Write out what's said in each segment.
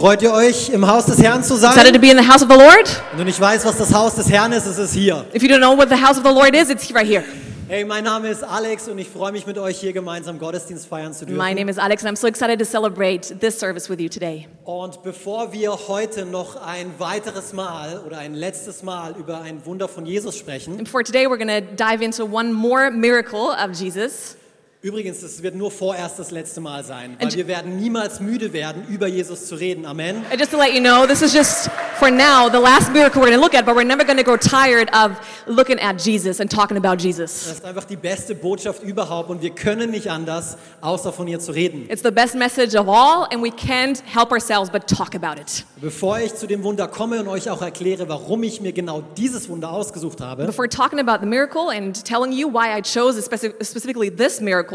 Freut ihr euch, im Haus des Herrn zu Excited to sein? be in the house of the Lord? Wenn du nicht weißt, was das Haus des Herrn ist, ist es hier. If you don't know what the house of the Lord is, it's right here. Hey, mein Name ist Alex und ich freue mich mit euch hier gemeinsam Gottesdienst feiern zu My dürfen. name is Alex, and I'm so excited to celebrate this service with you today. Und bevor wir heute noch ein weiteres Mal oder ein letztes Mal über ein Wunder von Jesus sprechen, And for today, we're going to dive into one more miracle of Jesus. Übrigens, es wird nur vorerst das letzte Mal sein, weil And- wir werden niemals müde werden, über Jesus zu reden. Amen. And just to let you know, this is just for now the last miracle we're going to look at, but we're never going to grow tired of looking at Jesus and talking about Jesus. Das ist einfach die beste Botschaft überhaupt und wir können nicht anders, außer von ihr zu reden. It's the best message of all, and we can't help ourselves but talk about it. Bevor ich zu dem Wunder komme und euch auch erkläre, warum ich mir genau dieses Wunder ausgesucht habe, Before talking about the miracle and telling you why I chose speci- specifically this miracle,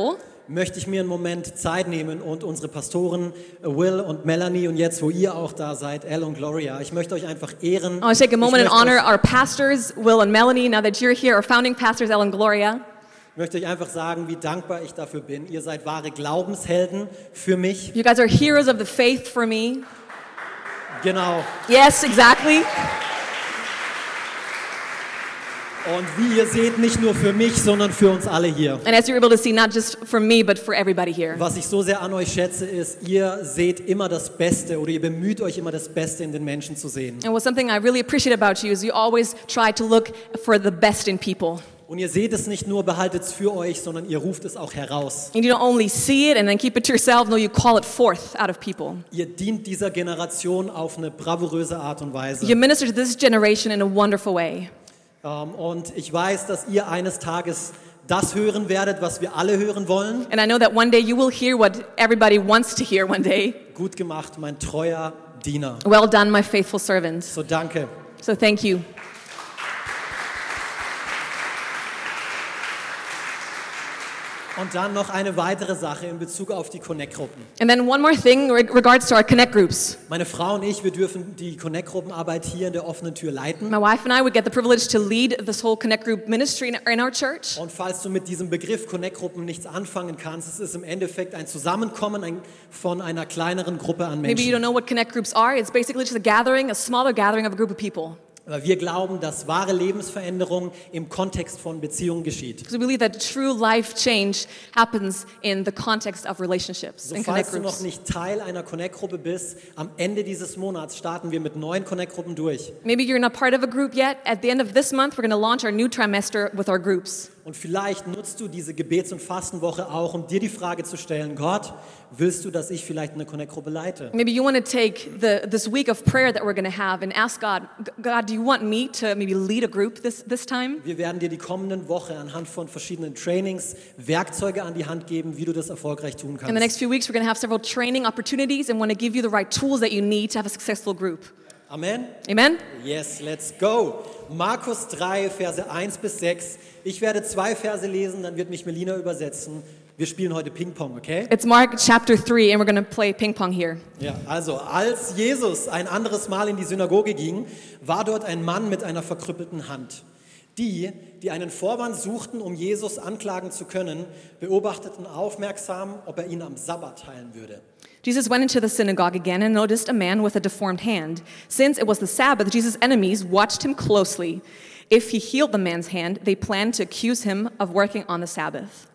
möchte ich mir einen Moment Zeit nehmen und unsere Pastoren äh, Will und Melanie und jetzt, wo ihr auch da seid, Elle und Gloria, ich möchte euch einfach ehren. I want to take a moment and honor our pastors, Will and Melanie, now that you're here, our founding pastors, Ellen Gloria. Ich möchte euch einfach sagen, wie dankbar ich dafür bin. Ihr seid wahre Glaubenshelden für mich. You guys are heroes of the faith for me. Genau. Yes, exactly. Und wie ihr seht, nicht nur für mich, sondern für uns alle hier. And as you're able to see, not just for me, but for everybody here. Was ich so sehr an euch schätze, ist, ihr seht immer das Beste oder ihr bemüht euch immer das Beste in den Menschen zu sehen. And what something I really appreciate about you is you always try to look for the best in people. Und ihr seht es nicht nur, behaltet es für euch, sondern ihr ruft es auch heraus. And you don't only see it and then keep it to yourself, no, you call it forth out of people. Ihr dient dieser Generation auf eine bravouröse Art und Weise. You minister to this generation in a wonderful way. Ähm, und ich weiß, dass ihr eines Tages das hören werdet, was wir alle hören wollen. And I know that one day you will hear what everybody wants to hear one day. Gut gemacht, mein treuer Diener. Well done, my faithful servant. So danke. So thank you. Und dann noch eine weitere Sache in Bezug auf die Connect-Gruppen. And then one more thing in regards to our connect groups. Meine Frau und ich, wir dürfen die Connect-Gruppenarbeit hier in der offenen Tür leiten. My wife and I would get the privilege to lead this whole connect group ministry in, our church. Und falls du mit diesem Begriff Connect-Gruppen nichts anfangen kannst, es ist im Endeffekt ein Zusammenkommen von einer kleineren Gruppe an Maybe you don't Menschen. know what connect groups are. It's basically just a gathering, a smaller gathering of a group of people. Weil wir glauben, dass wahre Lebensveränderung im Kontext von Beziehungen geschieht. Because we believe that true life change happens in the context of relationships So, and falls connect du noch groups. nicht Teil einer Connect-Gruppe bist, am Ende dieses Monats starten wir mit neun Connect-Gruppen durch. Maybe you're not part of a group yet. At the end of this month, we're going to launch our new trimester with our groups. Und vielleicht nutzt du diese Gebets- und Fastenwoche auch, um dir die Frage zu stellen, Gott, willst du, dass ich vielleicht eine Connect-Gruppe leite? Maybe you want to take the, this week of prayer that we're going to have and ask God, God, do you want me to maybe lead a group this, this time? Wir werden dir die kommenden Woche anhand von verschiedenen Trainings Werkzeuge an die Hand geben, wie du das erfolgreich tun In the kannst. next few weeks, we're going to have several training opportunities and want to give you the right tools that you need to have a successful group. Amen? Amen? Yes, let's go. Markus 3, Verse 1 bis 6. Ich werde zwei Verse lesen, dann wird mich Melina übersetzen. Wir spielen heute Ping-Pong, okay? It's Mark chapter 3, and we're going to play ping pong here. Ja, also als Jesus ein anderes Mal in die Synagoge ging, war dort ein Mann mit einer verkrüppelten Hand. Die, die einen Vorwand suchten, um Jesus anklagen zu können, beobachteten aufmerksam, ob er ihn am Sabbat heilen würde. Jesus went into the synagogue again and noticed a man with a deformed hand. Since it was the Sabbath, Jesus' enemies watched him closely. If he healed the man's hand, they planned to accuse him of working on the Sabbath.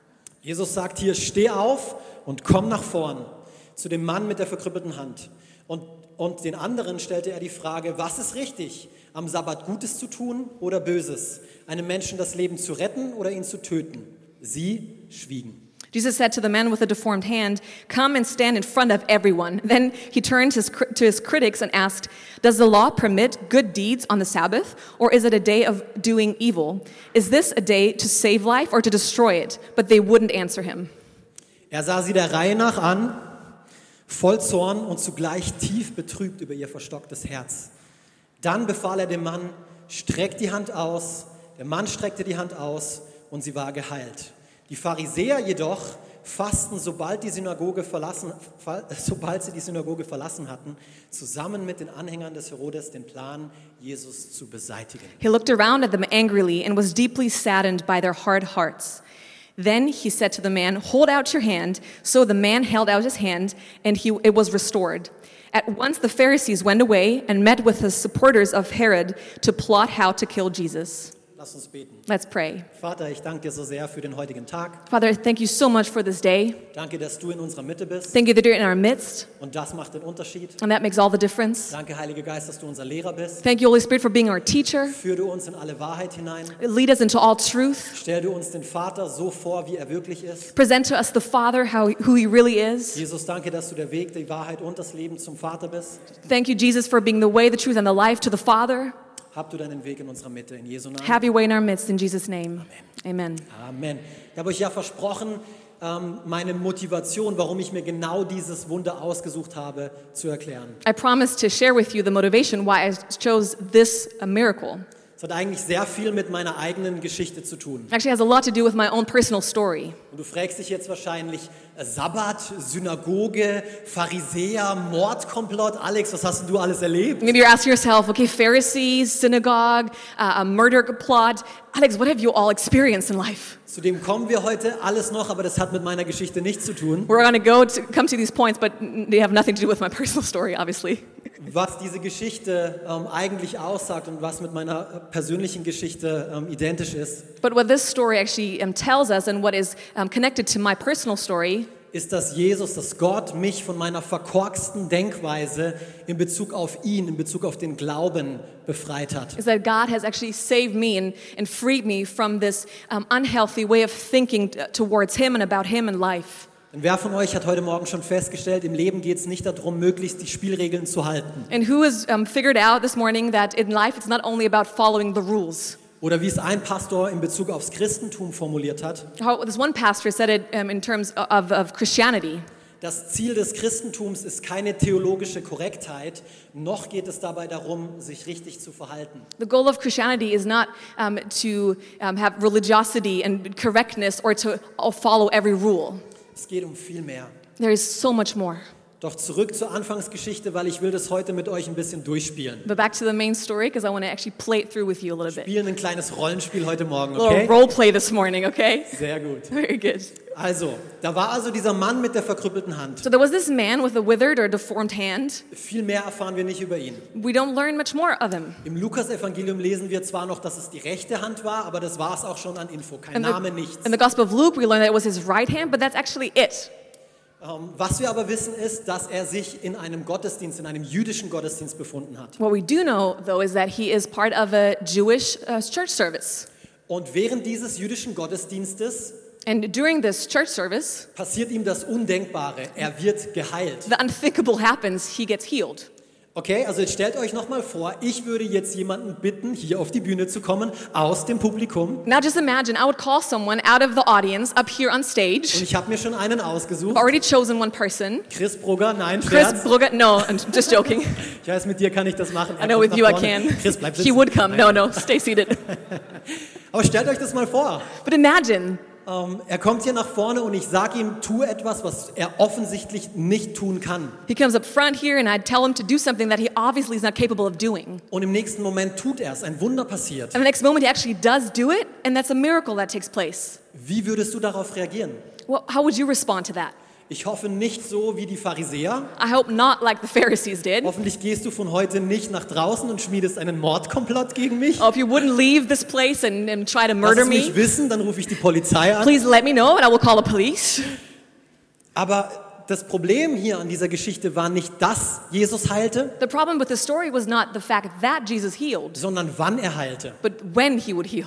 Jesus sagt hier, steh auf und komm nach vorn zu dem Mann mit der verkrüppelten Hand. Und, und den anderen stellte er die Frage, was ist richtig, am Sabbat Gutes zu tun oder Böses, einem Menschen das Leben zu retten oder ihn zu töten? Sie schwiegen. Jesus said to the man with the deformed hand, Come and stand in front of everyone. Then he turned his, to his critics and asked, Does the law permit good deeds on the Sabbath, or is it a day of doing evil? Is this a day to save life or to destroy it? But they wouldn't answer him. Er sah sie der Reihe nach an, voll Zorn und zugleich tief betrübt über ihr verstocktes Herz. Dann befahl er dem Mann, streck die Hand aus. Der Mann streckte die Hand aus und sie war geheilt. Die Pharisäer jedoch fassten, sobald, die Synagoge verlassen, sobald sie die Synagoge verlassen hatten, zusammen mit den Anhängern des Herodes den Plan, Jesus zu beseitigen. He looked around at them angrily and was deeply saddened by their hard hearts. Then he said to the man, Hold out your hand. So the man held out his hand, and he, it was restored. At once the Pharisees went away and met with the supporters of Herod to plot how to kill Jesus. Lass uns beten. Let's pray. Vater, ich danke dir so sehr für den heutigen Tag. Father, thank you so much for this day. Danke, dass du in unserer Mitte bist. Thank you that you're in our midst, Und das macht den Unterschied. and that makes all the difference. Danke, Heiliger Geist, dass du unser Lehrer bist. Thank you, Holy Spirit, for being our teacher. Führ du uns in alle Wahrheit hinein. Lead us into all truth. Stell du uns den Vater so vor, wie er wirklich ist. Present to us the Father, how, who he really is. Jesus, danke, dass du der Weg, die Wahrheit und das Leben zum Vater bist. Thank you, Jesus, for being the way, the truth, and the life to the Father. Hab du deinen Weg in unserer Mitte. In Jesu Namen. Have your way in our midst, in Jesus' name. Amen. Amen. Ich habe euch ja versprochen, ähm, meine Motivation, warum ich mir genau dieses Wunder ausgesucht habe, zu erklären. I promised to share with you the motivation why I chose this miracle. Es hat eigentlich sehr viel mit meiner eigenen Geschichte zu tun. Actually, has a lot to do with my own personal story. Und du fragst dich jetzt wahrscheinlich, äh, Sabbat, Synagoge, Pharisäer, Mordkomplott. Alex, was hast du alles erlebt? Maybe you're asking yourself, okay, Pharisees, synagogue, uh, a murder plot. Alex, what have you all experienced in life? Zu dem kommen wir heute alles noch, aber das hat mit meiner Geschichte nichts zu tun. We're going to go to come to these points, but they have nothing to do with my personal story, obviously. Was diese Geschichte ähm, eigentlich aussagt und was mit meiner persönlichen Geschichte ähm, identisch ist, But what this story actually um, tells us and what is um, connected to my personal story ist, dass Jesus, dass Gott mich von meiner verkorksten Denkweise in Bezug auf ihn, in Bezug auf den Glauben befreit hat. is that God has actually saved me and, and freed me from this um, unhealthy way of thinking towards Him and about Him and life. Und wer von euch hat heute Morgen schon festgestellt, im Leben geht es nicht darum, möglichst die Spielregeln zu halten. And who has um, figured out this morning that in life it's not only about following the rules? Oder wie es ein Pastor in Bezug aufs Christentum formuliert hat, How, this one pastor said it um, in terms of, of Christianity. das Ziel des Christentums ist keine theologische Korrektheit, noch geht es dabei darum, sich richtig zu verhalten. The goal of Christianity is not um, to um, have religiosity and correctness or to uh, follow every rule. Es geht um viel mehr. There is so much more. Doch zurück zur Anfangsgeschichte, weil ich will das heute mit euch ein bisschen durchspielen. But back to the main story because I want to actually play it through with you a little bit. Spielen ein kleines Rollenspiel heute Morgen, A little okay? role play this morning, okay? Sehr gut. Very good. Also, da war also dieser Mann mit der verkrüppelten Hand. So there was this man with a withered or deformed hand. Viel mehr erfahren wir nicht über ihn. We don't learn much more of him. Im Lukas-Evangelium lesen wir zwar noch, dass es die rechte Hand war, aber das war es auch schon an Info. Kein In Name, the, nichts. in the Gospel of Luke, we learn that it was his right hand, but that's actually it. Ähm, was wir aber wissen, ist, dass er sich in einem Gottesdienst, in einem jüdischen Gottesdienst befunden hat. What we do know, though, is that he is part of a Jewish uh, church service. Und während dieses jüdischen Gottesdienstes And during this church service, passiert ihm das Undenkbare. Er wird geheilt. the unthinkable happens. He gets healed. Okay, also jetzt stellt euch nochmal vor, ich würde jetzt jemanden bitten, hier auf die Bühne zu kommen, aus dem Publikum. Now just imagine I would call someone out of the audience up here on Und stage. ich habe mir schon einen ausgesucht. I've already chosen one person. Chris Brugger, nein, Chris Scherz. Brugger. No, I'm just joking. Ich weiß, mit dir kann ich das machen. Er I know with you nach I vorne. can. Chris, bleib He sitzen. would come. Nein. No, no, stay seated. Aber stellt euch das mal vor. But imagine Ähm, er kommt hier nach vorne und ich sage ihm, tu etwas, was er offensichtlich nicht tun kann. he comes up front here and I'd tell him to do something that he obviously is not capable of doing. Und im nächsten Moment tut er es, ein Wunder passiert. And the next moment he actually does do it, and that's a miracle that takes place. Wie würdest du darauf reagieren? Well, how would you respond to that? Ich hoffe nicht so wie die Pharisäer. I hope not like the Pharisees did. Hoffentlich gehst du von heute nicht nach draußen und schmiedest einen Mordkomplott gegen mich. Oh, if you wouldn't leave this place and, and try to Lass murder es mich me, wissen, dann rufe ich die Polizei an. please let me know and I will call the police. Aber das Problem hier an dieser Geschichte war nicht, dass Jesus heilte, The problem with the story was not the fact that Jesus healed, sondern wann er heilte. but when he would heal.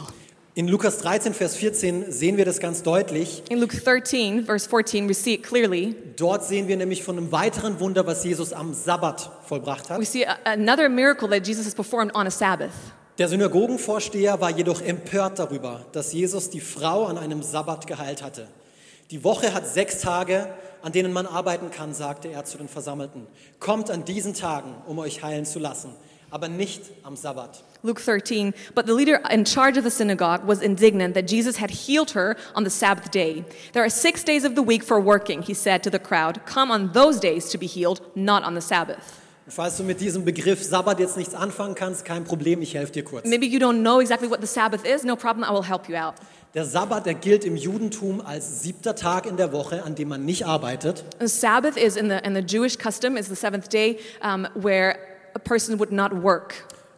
In Lukas 13, Vers 14 sehen wir das ganz deutlich. In Luke 13, verse 14, we see it clearly. Dort sehen wir nämlich von einem weiteren Wunder, was Jesus am Sabbat vollbracht We hat. see a, another miracle that Jesus has performed on a Sabbath. Der Synagogenvorsteher war jedoch empört darüber, dass Jesus die Frau an einem Sabbat geheilt hatte. Die Woche hat sechs Tage, an denen man arbeiten kann, sagte er zu den Versammelten. Kommt an diesen Tagen, um euch heilen zu lassen, aber nicht am Sabbat. Luke 13, but the leader in charge of the synagogue was indignant that Jesus had healed her on the Sabbath day. There are six days of the week for working, he said to the crowd. Come on those days to be healed, not on the Sabbath. Falls du mit diesem Begriff Sabbat jetzt nichts anfangen kannst, kein Problem, ich helfe dir kurz. Maybe you don't know exactly what the Sabbath is. No problem, I will help you out. Der Sabbat, der gilt im Judentum als siebter Tag in der Woche, an dem man nicht arbeitet. The Sabbath is in the in the Jewish custom is the seventh day um, where a person would not work,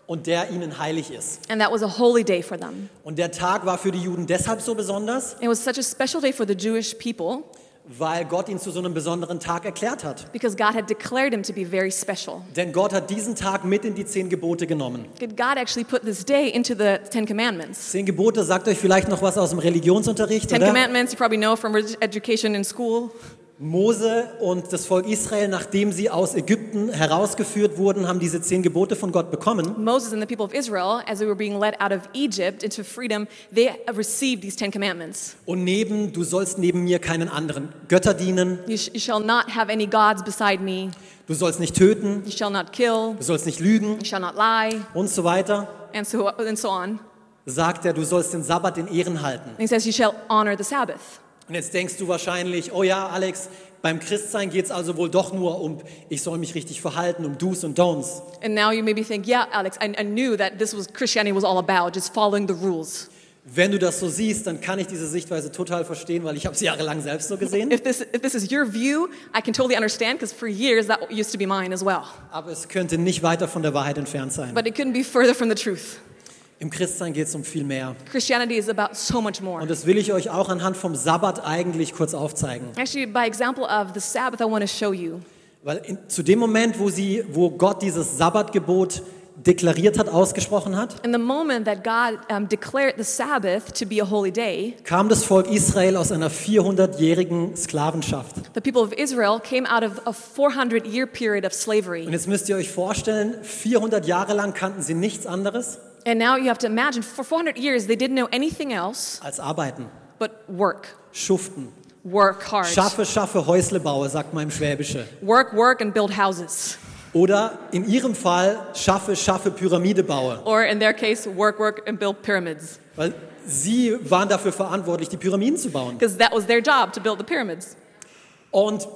und der ihnen heilig ist. and that was a holy day for them. Und der Tag war für die Juden deshalb so besonders, It was such a special day for the Jewish people weil Gott ihn zu so einem besonderen Tag erklärt hat. because God had declared him to be very special. Denn Gott hat diesen Tag mit in die zehn Gebote genommen. God actually put this day into the Ten Commandments. Zehn Gebote sagt euch vielleicht noch was aus dem Religionsunterricht, Ten oder? Commandments you probably know from education in school. Mose und das Volk Israel, nachdem sie aus Ägypten herausgeführt wurden, haben diese zehn Gebote von Gott bekommen. Moses and the people of Israel, as they were being led out of Egypt into freedom, they received these Ten Commandments. Und neben, du sollst neben mir keinen anderen Götter dienen, You, sh- you shall not have any gods beside me. du sollst nicht töten, You shall not kill. du sollst nicht lügen You shall not lie, und so weiter, and so and so on. sagt er, du sollst den Sabbat in Ehren halten. And he says, You shall honor the Sabbath. Und jetzt denkst du wahrscheinlich, oh ja, Alex, beim Christsein geht es also wohl doch nur um, ich soll mich richtig verhalten, um Do's und Don'ts. And now you maybe think, Yeah, Alex, I, I knew that this was Christianity was all about, just following the rules. Wenn du das so siehst, dann kann ich diese Sichtweise total verstehen, weil ich habe es jahrelang selbst so gesehen. If this if this is your view, I can totally understand because for years that used to be mine as well. Aber es könnte nicht weiter von der Wahrheit entfernt sein. But it couldn't be further from the truth. Im Christsein geht es um viel mehr. Christianity is about so much more. Und das will ich euch auch anhand vom Sabbat eigentlich kurz aufzeigen. Actually, by example of the Sabbath, I want to show you. Weil in, zu dem Moment, wo, sie, wo Gott dieses Sabbatgebot deklariert hat, ausgesprochen hat, In the moment that God um, declared the Sabbath to be a holy day, kam das Volk Israel aus einer 400-jährigen Sklavenschaft. the people of Israel came out of a 400 year period of slavery. Und jetzt müsst ihr euch vorstellen, 400 Jahre lang kannten sie nichts anderes And now you have to imagine for 400 years they didn't know anything else als arbeiten, but work. schuften. Work hard. Schaffe, schaffe, Häusle baue, sagt man im Schwäbische. Work, work, and build houses. Oder in ihrem Fall, schaffe, schaffe, Pyramide baue. Or in their case, work, work, and build pyramids. Weil sie waren dafür verantwortlich, die Pyramiden zu bauen. Because that was their job to build the pyramids. Und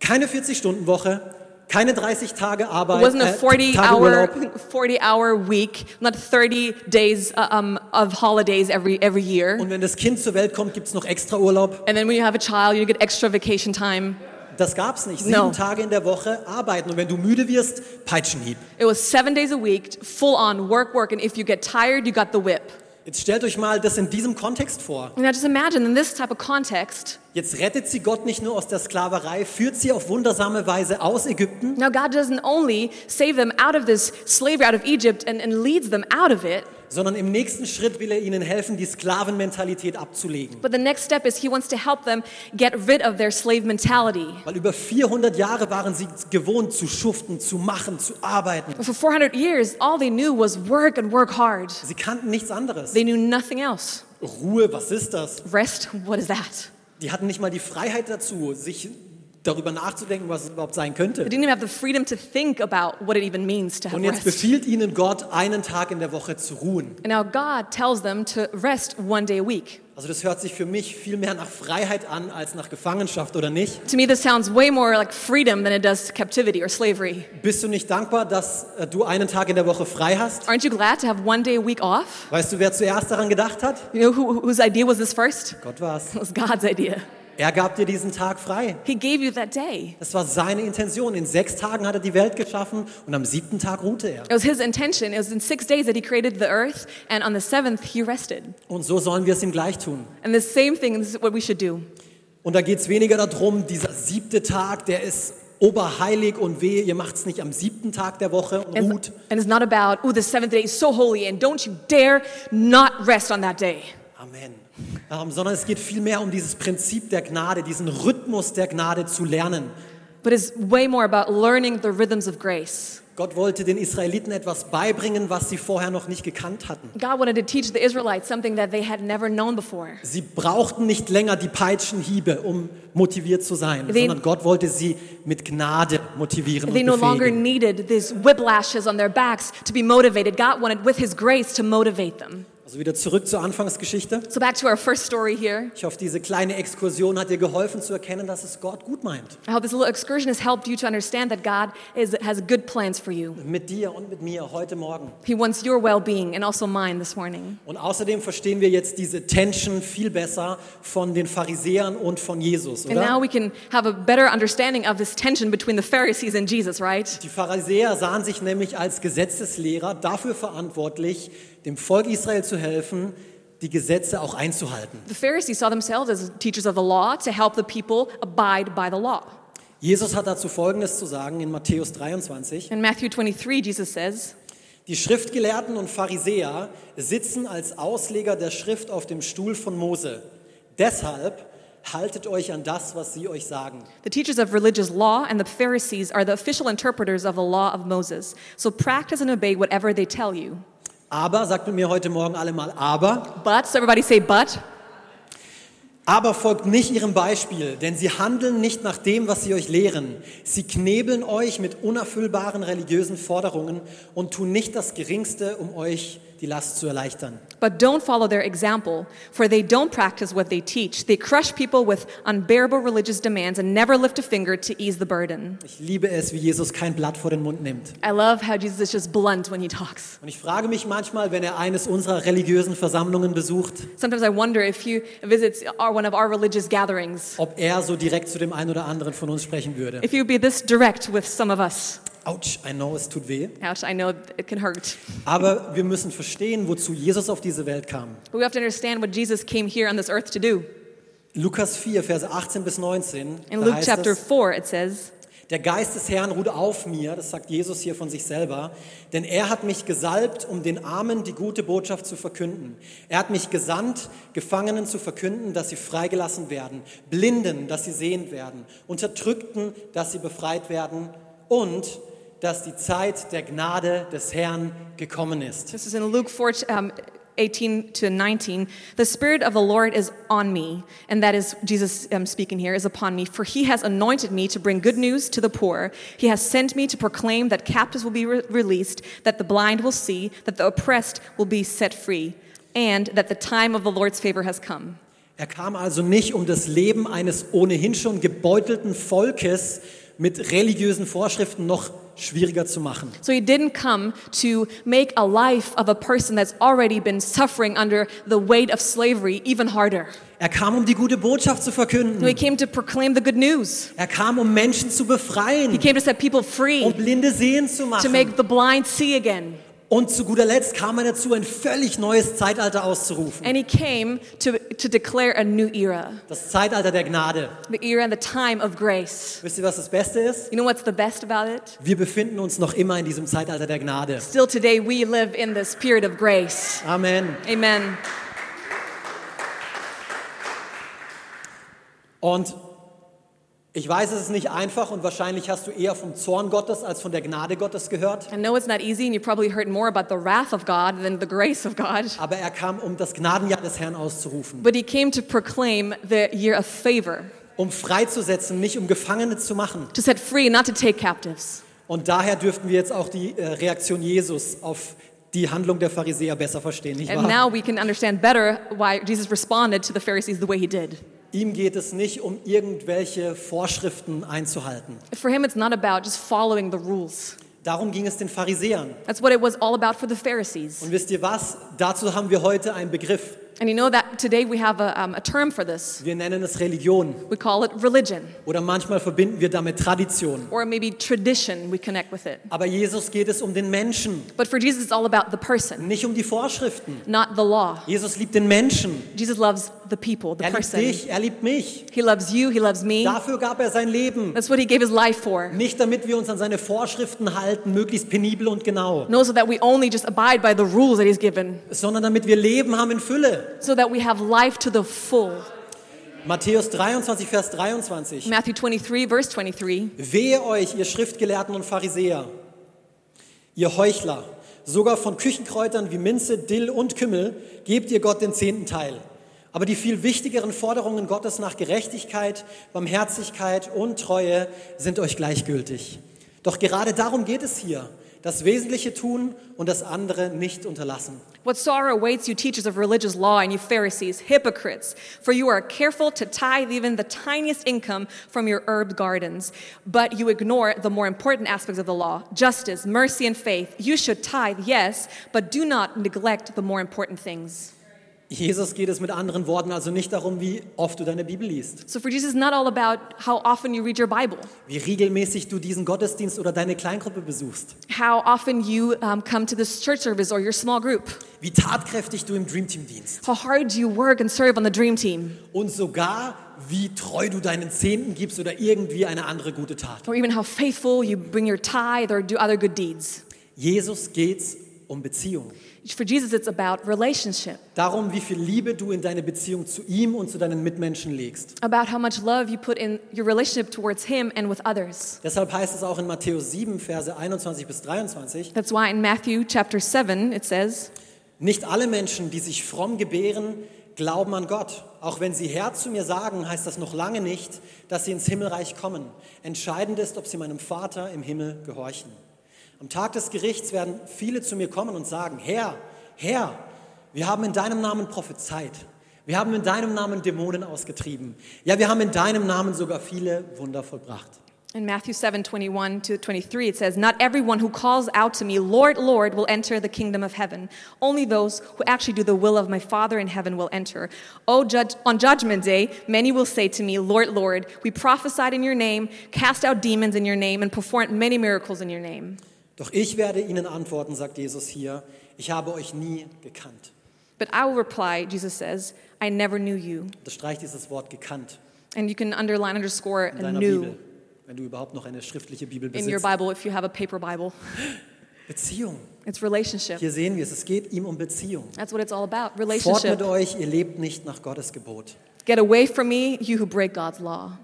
keine 40-Stunden-Woche, keine 30 Tage It Arbeit, wasn't a äh, 40 Tage hour, Urlaub, 40 hour week, not 30 days uh, um, of holidays every, every year. Und wenn das Kind zur Welt kommt, gibt es noch extra Urlaub. And then when you have a child, you get extra vacation time. Das gab's nicht. Sieben No. Tage in der Woche arbeiten. Und wenn du müde wirst, Peitschenhieb. It was seven days a week, full on work, work, and if you get tired, you got the whip. Jetzt stellt euch mal das in diesem Kontext vor. Now just imagine in this type of context, Jetzt rettet sie Gott nicht nur aus der Sklaverei, führt sie auf wundersame Weise aus Ägypten, now God doesn't only save them out of this slavery out of Egypt and, and leads them out of it, sondern im nächsten Schritt will er ihnen helfen, die Sklavenmentalität abzulegen. but the next step is He wants to help them get rid of their slave mentality. Weil über 400 Jahre waren sie gewohnt zu schuften, zu machen, zu arbeiten. For 400 years, all they knew was work and work hard. Sie kannten nichts anderes. They knew nothing else. Ruhe, was ist das? Rest, what is that? Die hatten nicht mal die Freiheit dazu, sich darüber nachzudenken, was es überhaupt sein They könnte. didn't even have the freedom to think about what it even means to have Und jetzt rest. befiehlt ihnen Gott, einen Tag in der Woche zu ruhen. And now God tells them to rest one day a week. Also das hört sich für mich viel mehr nach Freiheit an als nach Gefangenschaft, oder nicht? To me, this sounds way more like freedom than it does captivity or slavery. Bist du nicht dankbar, dass äh, du einen Tag in der Woche frei hast? Aren't you glad to have one day a week off? Weißt du, wer zuerst daran gedacht hat? You know who, whose idea was this first? Gott war's. It was God's idea. Er gab dir diesen Tag frei. He gave you that day. Das war seine Intention. In sechs Tagen hat er die Welt geschaffen und am siebten Tag ruhte er. It was his intention. It was in six days that he created the earth, and on the seventh, he rested. Und so sollen wir es ihm gleich tun. And the same thing is what we should do. Und da geht es weniger darum, dieser siebte Tag, der ist oberheilig und wehe, ihr macht es nicht am siebten Tag der Woche und And, ruht. and it's not about, oh, the seventh day is so holy, and don't you dare not rest on that day. Amen. Ähm, sondern es geht vielmehr um dieses Prinzip der Gnade, diesen Rhythmus der Gnade zu lernen. But it's way more about learning the rhythms of grace. Gott wollte den Israeliten etwas beibringen, was sie vorher noch nicht gekannt hatten. God wanted to teach the Israelites something that they had never known before. Sie brauchten nicht länger die Peitschenhiebe, um motiviert zu sein, They- sondern Gott wollte sie mit Gnade motivieren They und no longer befähigen. needed these whiplashes on their backs to be motivated. God wanted, with His grace, to motivate them. Also wieder zurück zur Anfangsgeschichte. So back to our first story here. Ich hoffe, diese kleine Exkursion hat dir geholfen zu erkennen, dass es Gott gut meint. I hope this little excursion has helped you to understand that God is, has good plans for you. Mit dir und mit mir heute Morgen. He wants your well being and also mine this morning. Und außerdem verstehen wir jetzt diese Tension viel besser von den Pharisäern und von Jesus, And now oder? we can have a better understanding of this tension between the Pharisees and Jesus, right? Die Pharisäer sahen sich nämlich als Gesetzeslehrer dafür verantwortlich, dem Volk Israel zu helfen, die Gesetze auch einzuhalten. The Pharisees saw themselves as teachers of the law to help the people abide by the law. Jesus hat dazu Folgendes zu sagen in Matthäus 23. In Matthew 23, Jesus says, Die Schriftgelehrten und Pharisäer sitzen als Ausleger der Schrift auf dem Stuhl von Mose. Deshalb haltet euch an das, was sie euch sagen. The teachers of religious law and the Pharisees are the official interpreters of the law of Moses. So practice and obey whatever they tell you. Aber, sagt mit mir heute Morgen alle mal, aber, But, so everybody say, but, aber folgt nicht ihrem Beispiel, denn sie handeln nicht nach dem, was sie euch lehren. Sie knebeln euch mit unerfüllbaren religiösen Forderungen und tun nicht das Geringste, um euch die Last zu erleichtern. but don't follow their example, for they don't practice what they teach. They crush people with unbearable religious demands and never lift a finger to ease the burden. Ich liebe es, wie Jesus kein Blatt vor den Mund nimmt. I love how Jesus is just blunt when he talks. Und ich frage mich manchmal, wenn er eines unserer religiösen Versammlungen besucht, Sometimes I wonder if he visits our, one of our religious gatherings, ob er so direkt zu dem einen oder anderen von uns sprechen würde. if he would be this direct with some of us. Autsch, I know, es tut weh. Ouch, I know it can hurt. Aber wir müssen verstehen, wozu Jesus auf diese Welt kam. But we have to understand what Jesus came here on this earth to do. Lukas 4, Verse 18 bis 19. In Luke chapter es, 4, it says, Der Geist des Herrn ruht auf mir, das sagt Jesus hier von sich selber, denn er hat mich gesalbt, um den Armen die gute Botschaft zu verkünden. Er hat mich gesandt, Gefangenen zu verkünden, dass sie freigelassen werden, Blinden, dass sie sehend werden, Unterdrückten, dass sie befreit werden und dass die Zeit der Gnade des Herrn gekommen ist. this is in Luke 4, um, 18 to 19. The Spirit of the Lord is on me, and that is Jesus um, speaking here, is upon me, for he has anointed me to bring good news to the poor. He has sent me to proclaim that captives will be re- released, that the blind will see, that the oppressed will be set free, and that the time of the Lord's favor has come. Er kam also nicht, um das Leben eines ohnehin schon gebeutelten Volkes mit religiösen Vorschriften noch schwieriger zu machen. So he didn't come to make a life of a person that's already been suffering under the weight of slavery even harder. Er kam, um die gute Botschaft zu No, he verkünden. came to proclaim the good news. Er kam, um Menschen zu He befreien, came to set people free, um Blinde sehen zu to machen. make the blind see again. Und zu guter Letzt kam er dazu, ein völlig neues Zeitalter auszurufen. And he came to, to declare a new era, Das Zeitalter der Gnade. the era and the time of grace. Wisst ihr, was das Beste ist? You know what's the best about it? Wir befinden uns noch immer in diesem Zeitalter der Gnade. Still today, we live in the spirit of grace. Amen. Amen. Und ich weiß, es ist nicht einfach und wahrscheinlich hast du eher vom Zorn Gottes als von der Gnade Gottes gehört. I know it's not easy, and you probably heard more about the wrath of God than the grace of God. Aber er kam, um das Gnadenjahr des Herrn auszurufen, But he came to proclaim the year of favor, um freizusetzen, nicht um Gefangene zu machen. to set free, not to take captives. Und daher dürften wir jetzt auch die äh, Reaktion Jesus auf die Handlung der Pharisäer besser verstehen, nicht And wahr? now we can understand better why Jesus responded to the Pharisees the way he did. Ihm geht es nicht um irgendwelche Vorschriften einzuhalten. For him, it's not about just following the rules. Darum ging es den Pharisäern. That's what it was all about for the Pharisees. Und wisst ihr was? Dazu haben wir heute einen Begriff. And you know that today we have a, um, a term for this. Wir nennen es Religion. We call it religion, Oder manchmal verbinden wir damit Tradition. or maybe tradition, we connect with it. Aber Jesus geht es um den Menschen, But for Jesus, it's all about the person, nicht um die Vorschriften. not the law. Jesus liebt den Menschen. Jesus loves the people, the Er liebt person. dich, er liebt mich. He loves you, he loves me. Dafür gab er sein Leben. That's what he gave his life for. Nicht damit wir uns an seine Vorschriften halten, möglichst penibel und genau, No, so that we only just abide by the rules that he's given, sondern damit wir Leben haben in Fülle. So that we have life to the full. Matthäus 23, Vers 23. Matthew 23, verse 23. Wehe euch, ihr Schriftgelehrten und Pharisäer, ihr Heuchler, sogar von Küchenkräutern wie Minze, Dill und Kümmel gebt ihr Gott den zehnten Teil. Aber die viel wichtigeren Forderungen Gottes nach Gerechtigkeit, Barmherzigkeit und Treue sind euch gleichgültig. Doch gerade darum geht es hier. Das Wesentliche tun und das andere nicht unterlassen. What sorrow awaits you, teachers of religious law, and you Pharisees, hypocrites! For you are careful to tithe even the tiniest income from your herb gardens, but you ignore the more important aspects of the law justice, mercy, and faith. You should tithe, yes, but do not neglect the more important things. Jesus geht es mit anderen Worten also nicht darum, wie oft du deine Bibel liest, So for Jesus, it's not all about how often you read your Bible, wie regelmäßig du diesen Gottesdienst oder deine Kleingruppe besuchst, how often you um, come to this church service or your small group, wie tatkräftig du im Dreamteam dienst. How hard you work and serve on the dream team, und sogar wie treu du deinen Zehnten gibst oder irgendwie eine andere gute Tat. or even how faithful you bring your tithe or do other good deeds. Jesus geht's um Beziehung. For Jesus, it's about relationship, Darum, wie viel Liebe du in deine Beziehung zu ihm und zu deinen Mitmenschen legst. about how much love you put in your relationship towards Him and with others. Deshalb heißt es auch in Matthäus 7, Verse 21 bis 23, That's why in Matthew chapter 7, it says, nicht alle Menschen, die sich fromm gebären, glauben an Gott. Auch wenn sie Herr zu mir sagen, heißt das noch lange nicht, dass sie ins Himmelreich kommen. Entscheidend ist, ob sie meinem Vater im Himmel gehorchen. Am Tag des Gerichts werden viele zu mir kommen und sagen, Herr, Herr, wir haben in deinem Namen prophezeit. Wir haben in deinem Namen Dämonen ausgetrieben. Ja, wir haben in deinem Namen sogar viele Wunder vollbracht. in Matthew 7, 21 to 23, it says, Not everyone who calls out to me, Lord, Lord, will enter the kingdom of heaven. Only those who actually do the will of my Father in heaven will enter. Oh, judge, on judgment day, many will say to me, Lord, Lord, we prophesied in your name, cast out demons in your name, and performed many miracles in your name. Doch ich werde ihnen antworten, sagt Jesus hier, ich habe euch nie gekannt. But I will reply, Jesus says, I never knew you. Das streicht dieses Wort gekannt And you can underline, underscore, in deiner Bibel, wenn du überhaupt noch eine schriftliche Bibel in your besitzt. Bible if you have a paper Bible. Beziehung. It's relationship. Hier sehen wir es, es geht ihm um Beziehung. That's what it's all about Fort relationship. mit euch, ihr lebt nicht nach Gottes Gebot. Get away from me, you who break God's law.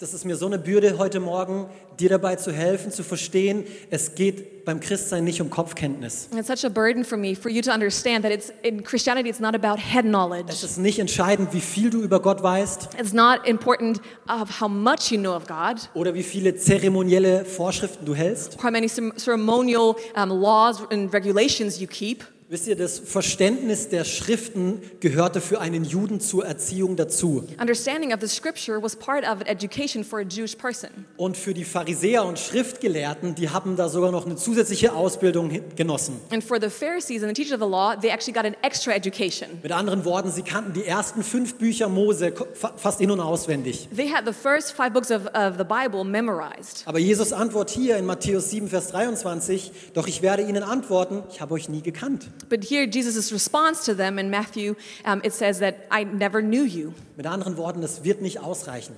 Das ist mir so eine Bürde heute Morgen, dir dabei zu helfen, zu verstehen, es geht beim Christsein nicht um Kopfkenntnis. It's such a burden for me for you to understand that it's in Christianity it's not about head Es knowledge. ist nicht entscheidend, wie viel du über Gott weißt It's not important of how much you know of God, oder wie viele zeremonielle Vorschriften du hältst. or how many cer- ceremonial um, laws and regulations you keep. Wisst ihr, das Verständnis der Schriften gehörte für einen Juden zur Erziehung dazu. Understanding of the scripture was part of an education for a Jewish person. Und für die Pharisäer und Schriftgelehrten, die haben da sogar noch eine zusätzliche Ausbildung genossen. And for the Pharisees and the teachers of the law, they actually got an extra education. Mit anderen Worten, sie kannten die ersten fünf Bücher Mose fast in- und auswendig. They had the first five books of, of the Bible memorized. Aber Jesus antwortet hier in Matthäus 7, Vers 23, doch ich werde ihnen antworten, ich habe euch nie gekannt. But here, Jesus' response to them in Matthew, um, it says that I never knew you. Mit anderen Worten, es wird nicht ausreichen.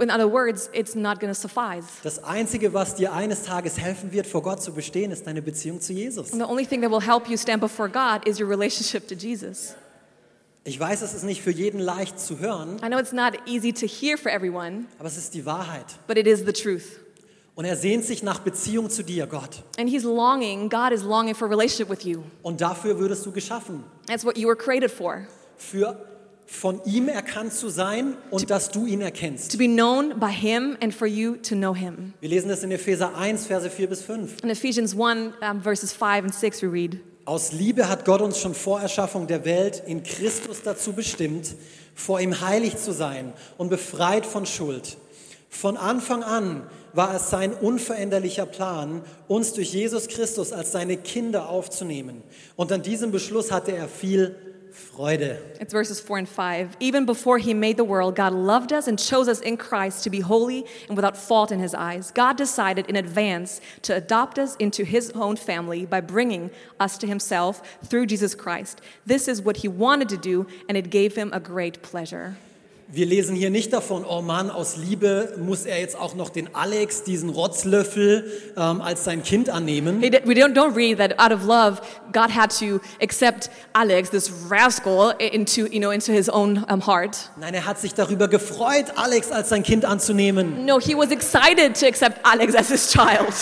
In other words, it's not going to suffice. Das Einzige, was dir eines Tages helfen wird, vor Gott zu bestehen, ist deine Beziehung zu Jesus. And the only thing that will help you stand before God is your relationship to Jesus. Ich weiß, es ist nicht für jeden leicht zu hören, I know it's not easy to hear for everyone, aber es ist die Wahrheit. but it is the truth. Und er sehnt sich nach Beziehung zu dir, Gott. And He's longing, God is longing for a relationship with you. Und dafür würdest du geschaffen. That's what you were created for. Für von ihm erkannt zu sein und dass du ihn erkennst. To be known by Him and for you to know Him. Wir lesen das in Epheser 1, Verse 4 bis 5. In Ephesians 1, um, verses 5 and 6, we read, Aus Liebe hat Gott uns schon vor Erschaffung der Welt in Christus dazu bestimmt, vor ihm heilig zu sein und befreit von Schuld. Von Anfang an war es sein unveränderlicher Plan, uns durch Jesus Christus als seine Kinder aufzunehmen. Und an diesem Beschluss hatte er viel Freude. It's verses 4 and 5. Even before he made the world, God loved us and chose us in Christ to be holy and without fault in his eyes. God decided in advance to adopt us into his own family by bringing us to himself through Jesus Christ. This is what he wanted to do, and it gave him a great pleasure. Wir lesen hier nicht davon, oh Mann, aus Liebe muss er jetzt auch noch den Alex, diesen Rotzlöffel, ähm, als sein Kind annehmen. He di- We don't, don't read that out of love, God had to accept Alex, this rascal, into, you know, into his own um, heart. Nein, er hat sich darüber gefreut, Alex als sein Kind anzunehmen. No, he was excited to accept Alex as his child.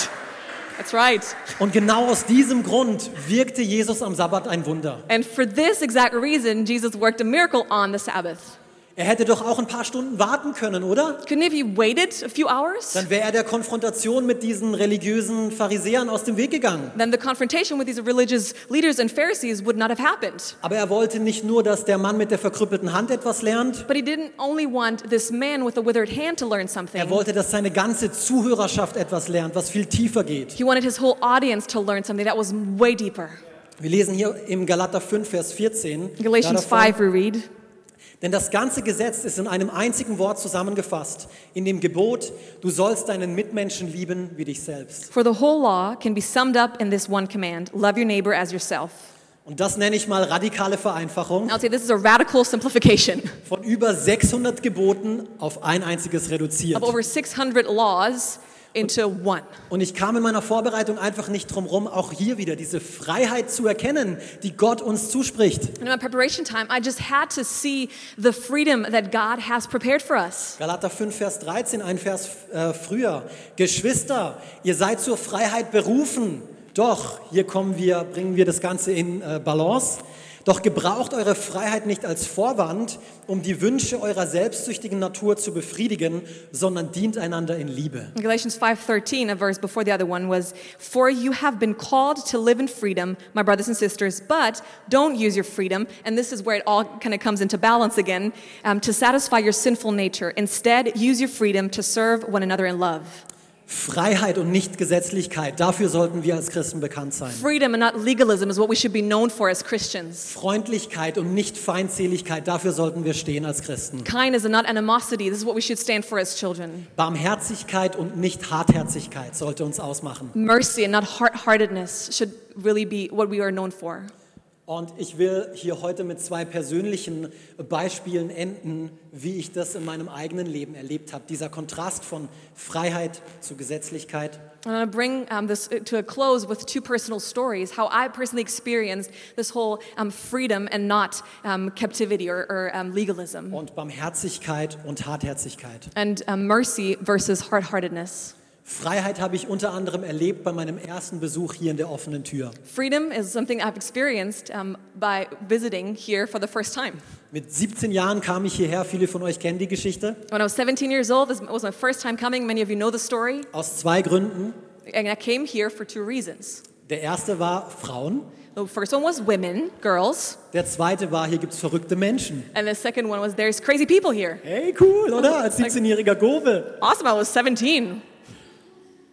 That's right. Und genau aus diesem Grund wirkte Jesus am Sabbat ein Wunder. And for this exact reason, Jesus worked a miracle on the Sabbath. Er hätte doch auch ein paar Stunden warten können, oder? Couldn't have you waited a few hours? Dann wäre er der Konfrontation mit diesen religiösen Pharisäern aus dem Weg gegangen. Then the confrontation with these religious leaders and Pharisees would not have happened. Aber er wollte nicht nur, dass der Mann mit der verkrüppelten Hand etwas lernt. But he didn't only want this man with a withered hand to learn something. Er wollte, dass seine ganze Zuhörerschaft etwas lernt, was viel tiefer geht. He wanted his whole audience to learn something that was way deeper. Wir lesen hier im Galater 5, Vers 14. In Galatians da davon, 5, we read, Denn das ganze Gesetz ist in einem einzigen Wort zusammengefasst, in dem Gebot, du sollst deinen Mitmenschen lieben wie dich selbst. For the whole law can be summed up in this one command love your neighbor as yourself. Und das nenne ich mal radikale Vereinfachung. I'll say this is a radical simplification Von über 600 Geboten auf ein einziges reduziert. of over 600 laws into one. Und ich kam in meiner Vorbereitung einfach nicht drum rum, auch hier wieder diese Freiheit zu erkennen, die Gott uns zuspricht. In my preparation time, I just had to see the freedom that God has prepared for us. Galater 5, Vers 13, ein Vers äh, früher. Geschwister, ihr seid zur Freiheit berufen. Doch, hier kommen wir, bringen wir das Ganze in äh, Balance. Doch gebraucht eure Freiheit nicht als Vorwand, um die Wünsche eurer selbstsüchtigen Natur zu befriedigen, sondern dient einander in Liebe. In Galatians 5:13, a verse before the other one was, "For you have been called to live in freedom, my brothers and sisters, but don't use your freedom." And this is where it all kind of comes into balance again, um, to satisfy your sinful nature. Instead, use your freedom to serve one another in love. Freiheit und nicht Gesetzlichkeit, dafür sollten wir als Christen bekannt sein. Freedom and not legalism is what we should be known for as Christians. Freundlichkeit und nicht Feindseligkeit, dafür sollten wir stehen als Christen. Kindness and not animosity. This is what we should stand for as children. Barmherzigkeit und nicht Hartherzigkeit sollte uns ausmachen. Mercy and not hard-heartedness should really be what we are known for. Und ich will hier heute mit zwei persönlichen Beispielen enden, wie ich das in meinem eigenen Leben erlebt habe. Dieser Kontrast von Freiheit zu Gesetzlichkeit. Going to bring um, this to a close with two personal stories, how I personally experienced this whole um, freedom and not um, captivity or, or legalism, Und Barmherzigkeit und Hartherzigkeit. and mercy versus hard heartedness. Freiheit habe ich unter anderem erlebt bei meinem ersten Besuch hier in der offenen Tür. Freedom is something I've experienced um, by visiting here for the first time. Mit 17 Jahren kam ich hierher, viele von euch kennen die Geschichte, When I was 17 years old, this was my first time coming. Many of you know the story. aus zwei Gründen. And I came here for two reasons. Der erste war Frauen, The first one was women, girls, der zweite war, hier gibt es verrückte Menschen. and the second one was there's crazy people here. Hey, cool, oder? Als 17-jähriger Gove. Awesome, I was 17.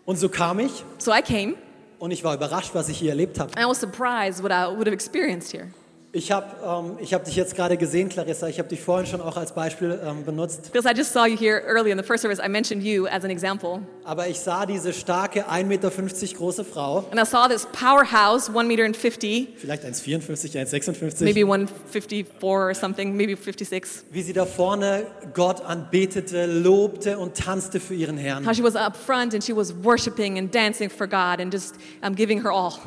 Und so kam ich So I came, und ich war überrascht, was ich hier erlebt habe. and I was surprised what I would have experienced here. Ich habe ähm, ich hab dich jetzt gerade gesehen, Clarissa. Ich habe dich vorhin schon auch als Beispiel ähm, benutzt. Because I just saw you here early in the first service, I mentioned you as an example. Aber ich sah diese starke 1,50 Meter große Frau, And I saw this powerhouse, 1 meter and 50, vielleicht 1,54, 1,56, maybe 154 or something, maybe 56. wie sie da vorne Gott anbetete, lobte und tanzte für ihren How Herrn. she was up front and she was worshiping and dancing for God and just um, giving her all.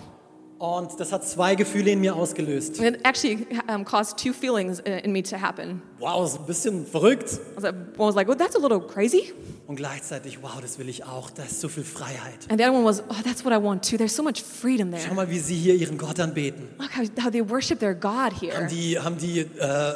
Und das hat zwei Gefühle in mir ausgelöst. And it actually um, caused two feelings in in me to happen. Wow, ist ein bisschen verrückt. I was like, one was like, oh, that's a little crazy. Und gleichzeitig, wow, das will ich auch. Da ist so viel Freiheit. And the other one was, oh, that's what I want too. There's so much freedom Schau there. mal, wie sie hier ihren Gott anbeten. Look how, how they worship their God Haben here. die, haben die äh,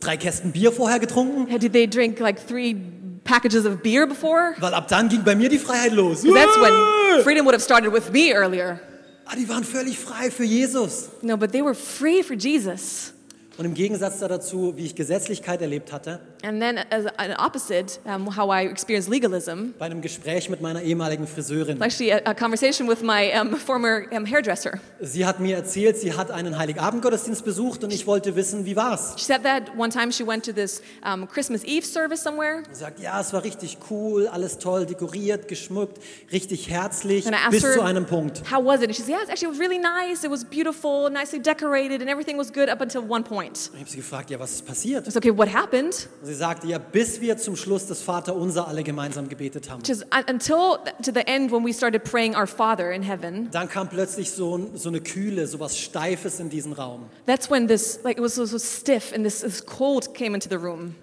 drei Kästen Bier vorher getrunken? Did they drink like three packages of beer before? Weil ab dann ging bei mir die Freiheit los. that's when freedom would have started with me earlier. Ah, die waren völlig frei für Jesus. No, but they were free for Jesus. Und im Gegensatz da dazu, wie ich Gesetzlichkeit erlebt hatte, And then, as an opposite, um, how I experienced legalism, bei einem Gespräch mit meiner ehemaligen Friseurin. actually a, a conversation with my um, former um, hairdresser. Sie hat mir erzählt, sie hat einen Heiligabendgottesdienst besucht und ich wollte wissen, wie war's. She said that one time she went to this um, Christmas Eve service somewhere. Sie sagt, ja, es war richtig cool, alles toll dekoriert, geschmückt, richtig herzlich, And I asked bis her- zu einem Punkt. How was it? And she said, yeah, it's actually it was really nice. It was beautiful, nicely decorated, and everything was good up until one point. Ich habe sie gefragt, ja, was ist passiert? I was okay, what happened? Und sie sagte, ja, bis wir zum Schluss das Vaterunser alle gemeinsam gebetet haben. Just uh, until to the end when we started praying our Father in heaven. Dann kam plötzlich so, so eine Kühle, so was Steifes in diesen Raum. That's when this, like, it was so, so stiff and this, this cold came into the room.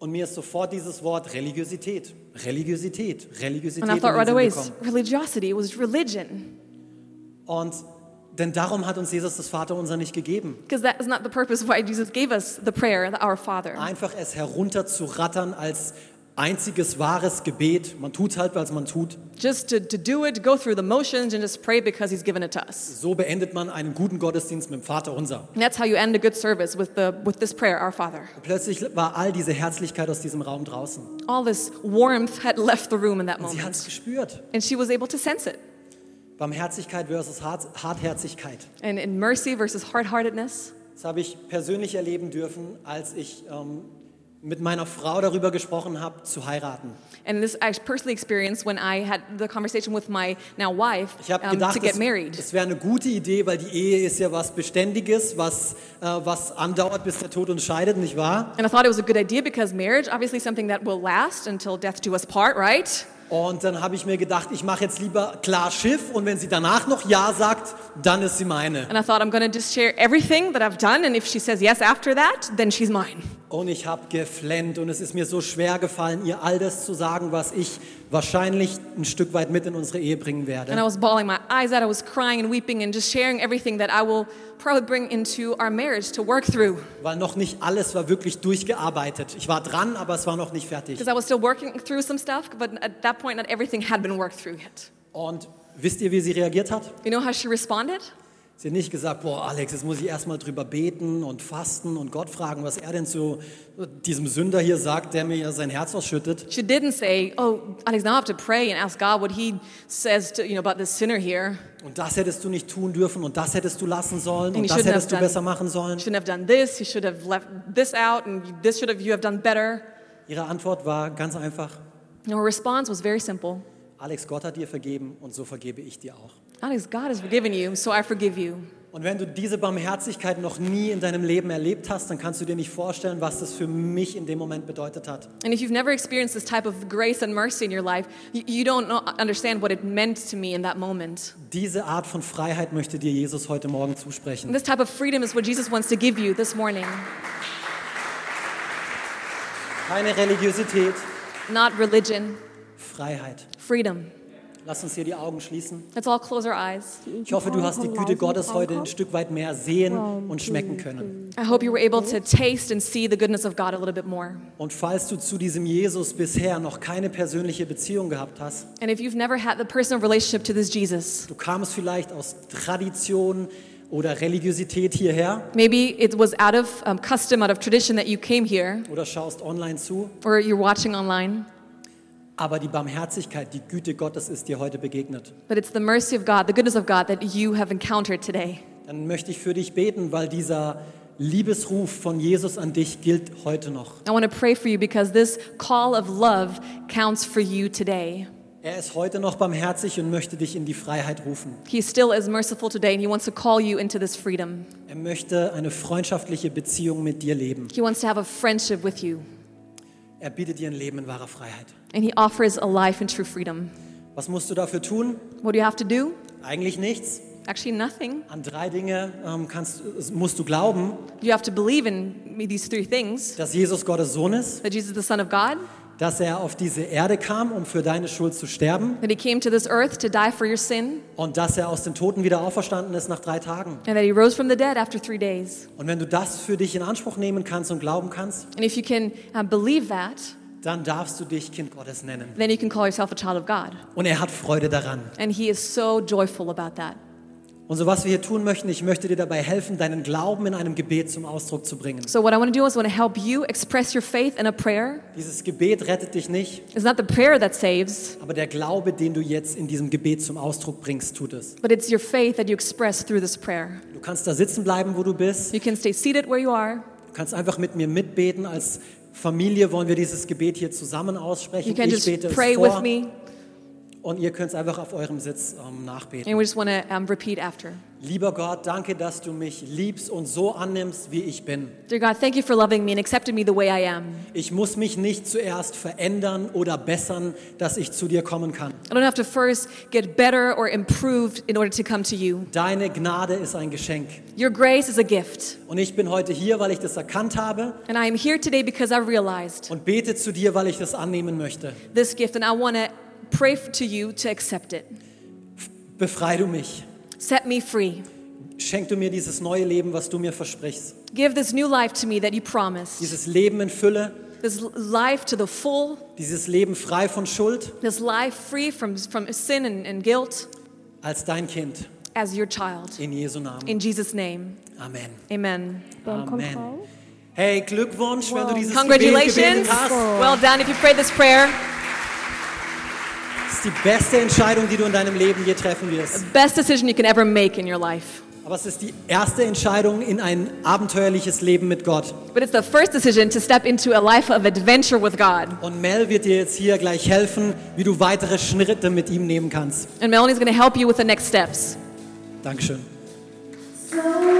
Und mir ist sofort dieses Wort Religiosität, Religiosität, Religiosität And I thought right away, religiosity. It was religion. Und Denn darum hat uns Jesus das Vaterunser nicht gegeben. Because that is not the purpose why Jesus gave us the prayer, the Our Father. Einfach es herunterzurattern als einziges wahres Gebet. Man tut halt, was man tut. Just to, to do it, go through the motions, and just pray because He's given it to us. So beendet man einen guten Gottesdienst mit dem Vaterunser. And that's how you end a good service with, the, with this prayer, Our Father. Plötzlich war all diese Herzlichkeit aus diesem Raum draußen. All this warmth had left the room in that Und sie hat es moment. gespürt. And she was able to sense it. Barmherzigkeit versus Hart Hartherzigkeit. And in mercy versus hard heartedness. Das habe ich persönlich erleben dürfen, als ich ähm, mit meiner Frau darüber gesprochen habe, zu heiraten. And this I personally experienced when I had the conversation with my now wife Ich um, gedacht, to get es, married. es wäre eine gute Idee, weil die Ehe ist ja was Beständiges, was, äh, was andauert, bis der Tod uns scheidet, nicht wahr? And I thought it was a good idea because marriage, obviously, something that will last until death do us part, right? Und dann habe ich mir gedacht, ich mache jetzt lieber klar Schiff und wenn sie danach noch Ja sagt, dann ist sie meine. And I thought I'm going to just share everything that I've done, and if she says yes after that, then she's mine. Und ich habe geflennt und es ist mir so schwer gefallen, ihr all das zu sagen, was ich wahrscheinlich ein Stück weit mit in unsere Ehe bringen And I werde. was bawling my eyes out. I was crying and weeping and just sharing everything that I will probably bring into our marriage to work through. Weil noch nicht alles war wirklich durchgearbeitet. Ich war dran, aber es war noch nicht fertig. Because I was still working through some stuff, but at that point, not everything had been worked through yet. Und wisst ihr, wie sie reagiert hat? You know how she responded? Sie hat nicht gesagt, boah Alex, jetzt muss ich erstmal drüber beten und fasten und Gott fragen, was er denn zu diesem Sünder hier sagt, der mir sein Herz ausschüttet. She didn't say, "Oh, Alex, now I have to pray and ask God what He says to you know about this sinner here. Und das hättest du nicht tun dürfen und das hättest du lassen sollen And und das hättest du done- besser machen sollen. You shouldn't have done this. You should have left this out, and this should have you have done better." Ihre Antwort war ganz einfach, And her response was very simple. Alex, Gott hat dir vergeben und so vergebe ich dir auch. God has forgiven you, so I forgive you. Und wenn du diese Barmherzigkeit noch nie in deinem Leben erlebt hast, dann kannst du dir nicht vorstellen, was das für mich in dem Moment bedeutet hat. And if you've never experienced this type of grace and mercy in your life, you, you don't know, understand what it meant to me in that moment. Diese Art von Freiheit möchte dir Jesus heute Morgen zusprechen. this type of freedom is what Jesus wants to give you this morning. Keine Religiosität, Not religion, Freiheit. freedom. Lass uns hier die Augen schließen. Let's all close our eyes. Ich hoffe, du hast die Güte Gottes heute ein Stück weit mehr sehen und schmecken können. I hope you were able to taste and see the goodness of God a little bit more. Und falls du zu diesem Jesus bisher noch keine persönliche Beziehung gehabt hast, And if you've never had the personal relationship to this Jesus, du kamst vielleicht aus Tradition oder Religiosität hierher maybe it was out of um, custom, out of tradition that you came here, oder schaust online zu, or you're watching online, aber die Barmherzigkeit, die Güte Gottes ist dir heute begegnet. but it's the mercy of God, the goodness of God that you have encountered today. Dann möchte ich für dich beten, weil dieser Liebesruf von Jesus an dich gilt heute noch. I want to pray for you because this call of love counts for you today. Er ist heute noch barmherzig und möchte dich in die Freiheit rufen. He still is merciful today and he wants to call you into this freedom. Er möchte eine freundschaftliche Beziehung mit dir leben. He wants to have a friendship with you Er bietet dir ein Leben in wahrer Freiheit. and he offers a life in true freedom. Was musst du dafür tun? What do you have to do? Eigentlich nichts. Actually, nothing. An drei Dinge ähm, kannst, musst du glauben, You have to believe in these three things dass Jesus Gottes Sohn ist, that Jesus is the Son of God, dass er auf diese Erde kam, um für deine Schuld zu sterben that he came to this earth to die for your sin, und dass er aus den Toten wieder auferstanden ist nach drei Tagen. and that he rose from the dead after three days. Und wenn du das für dich in Anspruch nehmen kannst und glauben kannst, And if you can uh, believe that, dann darfst du dich Kind Gottes nennen. then you can call yourself a child of God. Und er hat Freude daran. And he is so joyful about that. Und so was wir hier tun möchten, ich möchte dir dabei helfen, deinen Glauben in einem Gebet zum Ausdruck zu bringen. So, what I want to do is I want to help you express your faith in a prayer. Dieses Gebet rettet dich nicht, It's not the prayer that saves, aber der Glaube, den du jetzt in diesem Gebet zum Ausdruck bringst, tut es. but it's your faith that you express through this prayer. Du kannst da sitzen bleiben, wo du bist. You can stay seated where you are. Du kannst einfach mit mir mitbeten. Als Familie wollen wir dieses Gebet hier zusammen aussprechen. You can Ich just bete es pray with vor me, und ihr könnt es einfach auf eurem Sitz ähm, nachbeten. and we just want to um, repeat after. Lieber Gott, danke, dass du mich liebst und so annimmst, wie ich bin. Dear God, thank you for loving me and accepting me the way I am. Ich muss mich nicht zuerst verändern oder bessern, dass ich zu dir kommen kann. I don't have to first get better or improved in order to come to you. Deine Gnade ist ein Geschenk. Your grace is a gift. Und ich bin heute hier, weil ich das erkannt habe And I am here today because I realized und bete zu dir, weil ich das annehmen möchte. this gift and I want to pray to you to accept it. Befrei du mich. Set me free. schenk du mir dieses neue Leben, was du mir versprichst. Give this new life to me that you promised. Dieses Leben in Fülle, This life to the full. dieses Leben frei von Schuld This life free from, from sin and, and guilt als dein Kind. as your child. In Jesu Namen. In Jesus' name. Amen. Amen. Amen. Hey, Glückwunsch, wenn du dieses Gebet Congratulations. gebetet hast. Well done if you prayed this prayer. Das ist die beste Entscheidung, die du in deinem Leben je treffen wirst. Best decision you can ever make in your life. Aber es ist die erste Entscheidung in ein abenteuerliches Leben mit Gott. But it's the first decision to step into a life of adventure with God. Und Mel wird dir jetzt hier gleich helfen, wie du weitere Schritte mit ihm nehmen kannst. And Melanie's going to help you with the next steps. Dankeschön.